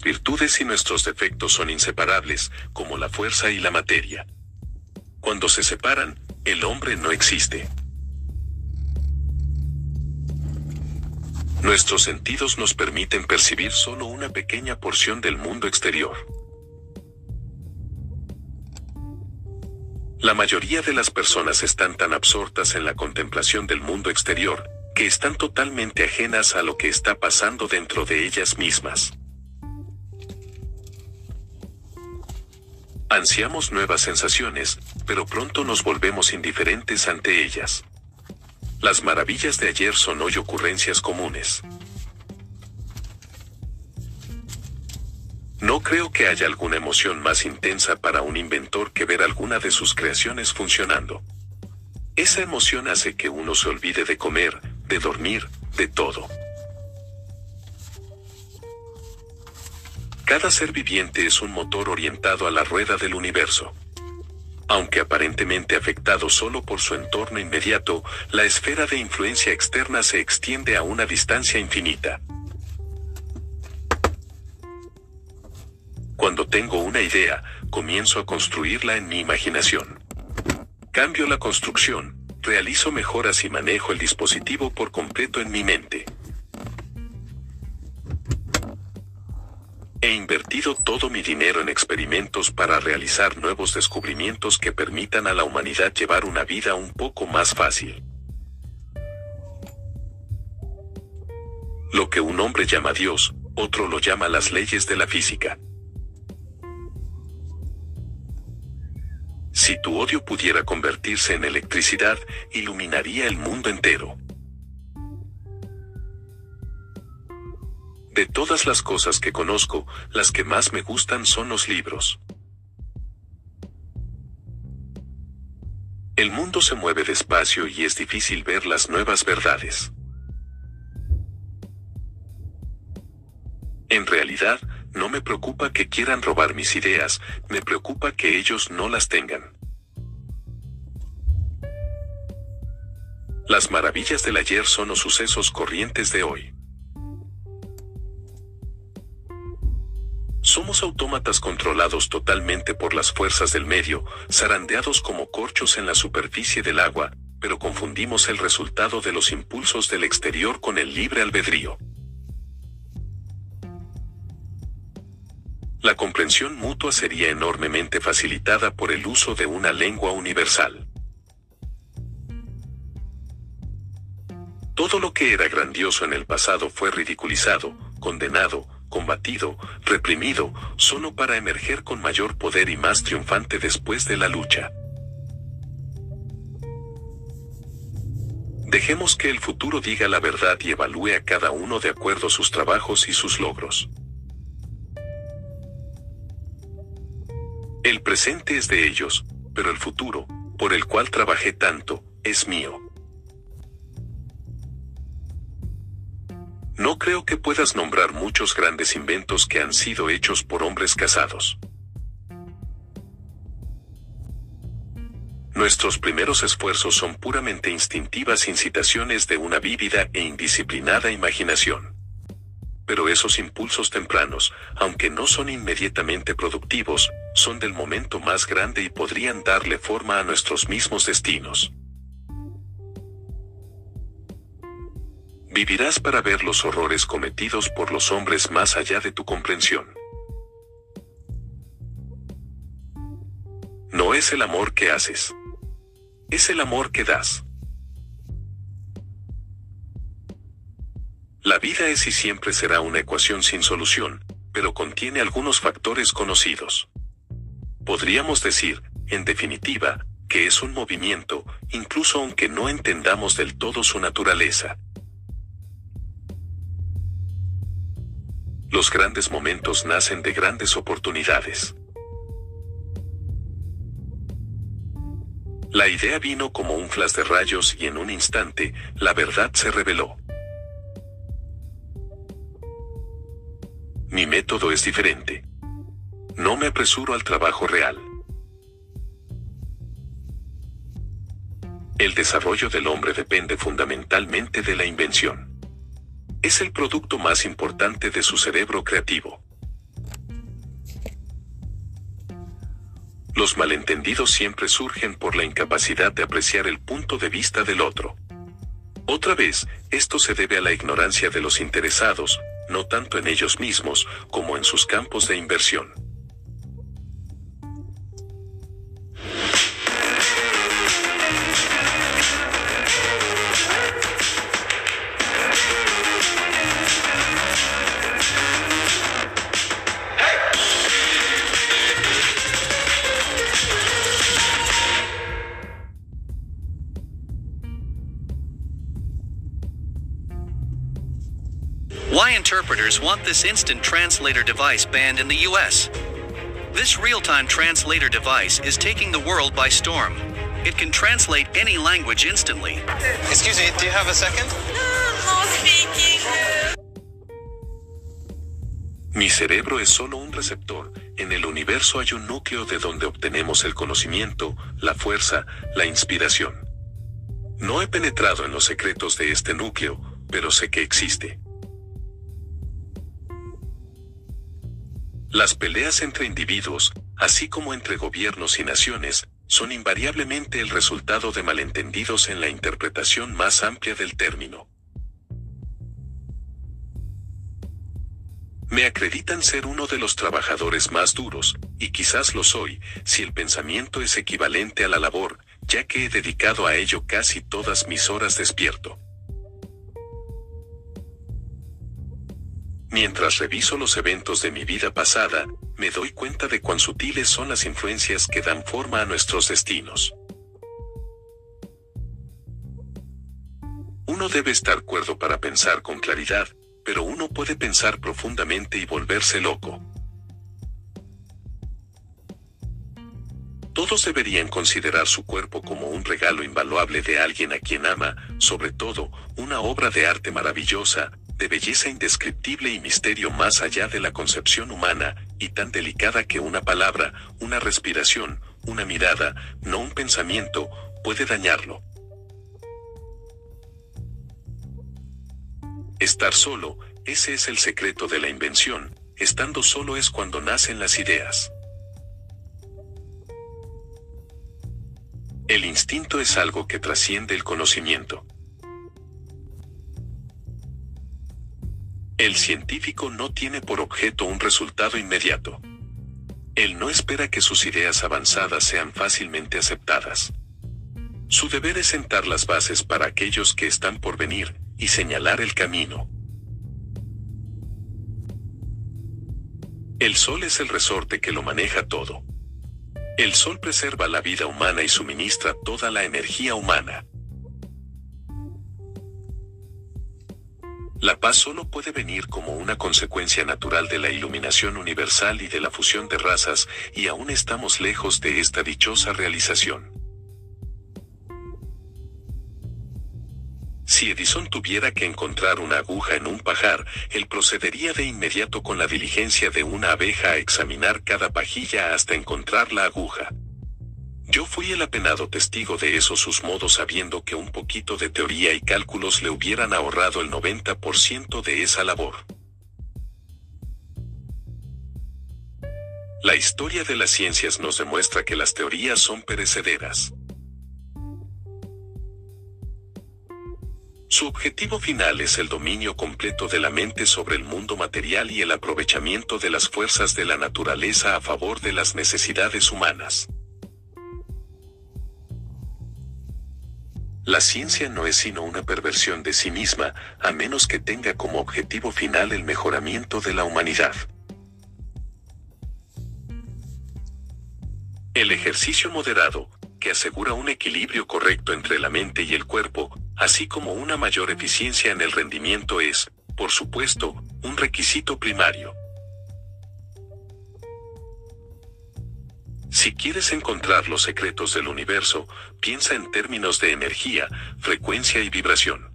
virtudes y nuestros defectos son inseparables, como la fuerza y la materia. Cuando se separan, el hombre no existe. Nuestros sentidos nos permiten percibir solo una pequeña porción del mundo exterior. La mayoría de las personas están tan absortas en la contemplación del mundo exterior, que están totalmente ajenas a lo que está pasando dentro de ellas mismas. Ansiamos nuevas sensaciones, pero pronto nos volvemos indiferentes ante ellas. Las maravillas de ayer son hoy ocurrencias comunes. No creo que haya alguna emoción más intensa para un inventor que ver alguna de sus creaciones funcionando. Esa emoción hace que uno se olvide de comer, de dormir, de todo. Cada ser viviente es un motor orientado a la rueda del universo. Aunque aparentemente afectado solo por su entorno inmediato, la esfera de influencia externa se extiende a una distancia infinita. Cuando tengo una idea, comienzo a construirla en mi imaginación. Cambio la construcción, realizo mejoras y manejo el dispositivo por completo en mi mente. He invertido todo mi dinero en experimentos para realizar nuevos descubrimientos que permitan a la humanidad llevar una vida un poco más fácil. Lo que un hombre llama Dios, otro lo llama las leyes de la física. Si tu odio pudiera convertirse en electricidad, iluminaría el mundo entero. De todas las cosas que conozco, las que más me gustan son los libros. El mundo se mueve despacio y es difícil ver las nuevas verdades. En realidad, no me preocupa que quieran robar mis ideas, me preocupa que ellos no las tengan. Las maravillas del ayer son los sucesos corrientes de hoy. Somos autómatas controlados totalmente por las fuerzas del medio, zarandeados como corchos en la superficie del agua, pero confundimos el resultado de los impulsos del exterior con el libre albedrío. La comprensión mutua sería enormemente facilitada por el uso de una lengua universal. Todo lo que era grandioso en el pasado fue ridiculizado, condenado, combatido, reprimido, solo para emerger con mayor poder y más triunfante después de la lucha. Dejemos que el futuro diga la verdad y evalúe a cada uno de acuerdo sus trabajos y sus logros. El presente es de ellos, pero el futuro, por el cual trabajé tanto, es mío. No creo que puedas nombrar muchos grandes inventos que han sido hechos por hombres casados. Nuestros primeros esfuerzos son puramente instintivas incitaciones de una vívida e indisciplinada imaginación. Pero esos impulsos tempranos, aunque no son inmediatamente productivos, son del momento más grande y podrían darle forma a nuestros mismos destinos. Vivirás para ver los horrores cometidos por los hombres más allá de tu comprensión. No es el amor que haces. Es el amor que das. La vida es y siempre será una ecuación sin solución, pero contiene algunos factores conocidos. Podríamos decir, en definitiva, que es un movimiento, incluso aunque no entendamos del todo su naturaleza. Los grandes momentos nacen de grandes oportunidades. La idea vino como un flash de rayos y en un instante, la verdad se reveló. Mi método es diferente. No me apresuro al trabajo real. El desarrollo del hombre depende fundamentalmente de la invención es el producto más importante de su cerebro creativo. Los malentendidos siempre surgen por la incapacidad de apreciar el punto de vista del otro. Otra vez, esto se debe a la ignorancia de los interesados, no tanto en ellos mismos como en sus campos de inversión. Interpreters want this instant translator device banned in the US? This real time translator device is taking the world by storm. It can translate any language instantly. Excuse me, do you have a second? No speaking. Mi cerebro es solo un receptor. En el universo hay un núcleo de donde obtenemos el conocimiento, la fuerza, la inspiración. No he penetrado en los secretos de este núcleo, pero sé que existe. Las peleas entre individuos, así como entre gobiernos y naciones, son invariablemente el resultado de malentendidos en la interpretación más amplia del término. Me acreditan ser uno de los trabajadores más duros, y quizás lo soy, si el pensamiento es equivalente a la labor, ya que he dedicado a ello casi todas mis horas despierto. Mientras reviso los eventos de mi vida pasada, me doy cuenta de cuán sutiles son las influencias que dan forma a nuestros destinos. Uno debe estar cuerdo para pensar con claridad, pero uno puede pensar profundamente y volverse loco. Todos deberían considerar su cuerpo como un regalo invaluable de alguien a quien ama, sobre todo, una obra de arte maravillosa, de belleza indescriptible y misterio más allá de la concepción humana, y tan delicada que una palabra, una respiración, una mirada, no un pensamiento, puede dañarlo. Estar solo, ese es el secreto de la invención, estando solo es cuando nacen las ideas. El instinto es algo que trasciende el conocimiento. El científico no tiene por objeto un resultado inmediato. Él no espera que sus ideas avanzadas sean fácilmente aceptadas. Su deber es sentar las bases para aquellos que están por venir, y señalar el camino. El sol es el resorte que lo maneja todo. El sol preserva la vida humana y suministra toda la energía humana. La paz solo puede venir como una consecuencia natural de la iluminación universal y de la fusión de razas, y aún estamos lejos de esta dichosa realización. Si Edison tuviera que encontrar una aguja en un pajar, él procedería de inmediato con la diligencia de una abeja a examinar cada pajilla hasta encontrar la aguja. Yo fui el apenado testigo de esos sus modos sabiendo que un poquito de teoría y cálculos le hubieran ahorrado el 90% de esa labor. La historia de las ciencias nos demuestra que las teorías son perecederas. Su objetivo final es el dominio completo de la mente sobre el mundo material y el aprovechamiento de las fuerzas de la naturaleza a favor de las necesidades humanas. La ciencia no es sino una perversión de sí misma, a menos que tenga como objetivo final el mejoramiento de la humanidad. El ejercicio moderado, que asegura un equilibrio correcto entre la mente y el cuerpo, así como una mayor eficiencia en el rendimiento es, por supuesto, un requisito primario. Si quieres encontrar los secretos del universo, piensa en términos de energía, frecuencia y vibración.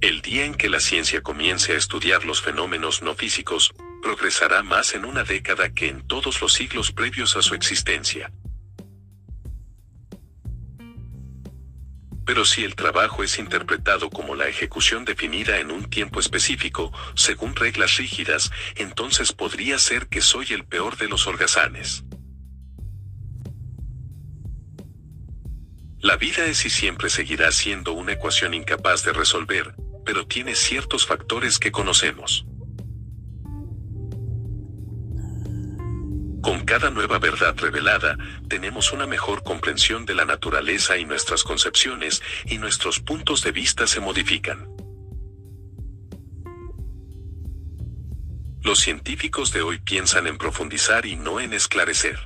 El día en que la ciencia comience a estudiar los fenómenos no físicos, progresará más en una década que en todos los siglos previos a su existencia. Pero si el trabajo es interpretado como la ejecución definida en un tiempo específico, según reglas rígidas, entonces podría ser que soy el peor de los holgazanes. La vida es y siempre seguirá siendo una ecuación incapaz de resolver, pero tiene ciertos factores que conocemos. Con cada nueva verdad revelada, tenemos una mejor comprensión de la naturaleza y nuestras concepciones, y nuestros puntos de vista se modifican. Los científicos de hoy piensan en profundizar y no en esclarecer.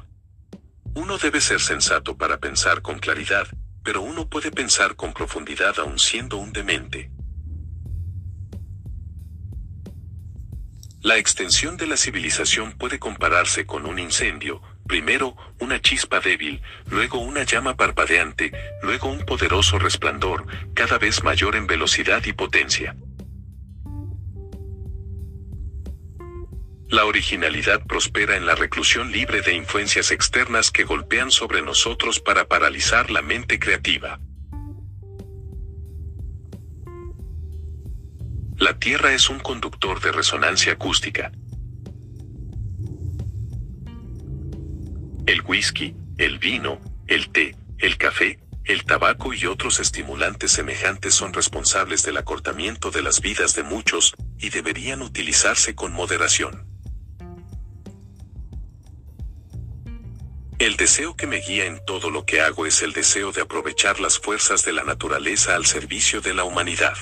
Uno debe ser sensato para pensar con claridad, pero uno puede pensar con profundidad aun siendo un demente. La extensión de la civilización puede compararse con un incendio, primero una chispa débil, luego una llama parpadeante, luego un poderoso resplandor, cada vez mayor en velocidad y potencia. La originalidad prospera en la reclusión libre de influencias externas que golpean sobre nosotros para paralizar la mente creativa. La Tierra es un conductor de resonancia acústica. El whisky, el vino, el té, el café, el tabaco y otros estimulantes semejantes son responsables del acortamiento de las vidas de muchos, y deberían utilizarse con moderación. El deseo que me guía en todo lo que hago es el deseo de aprovechar las fuerzas de la naturaleza al servicio de la humanidad.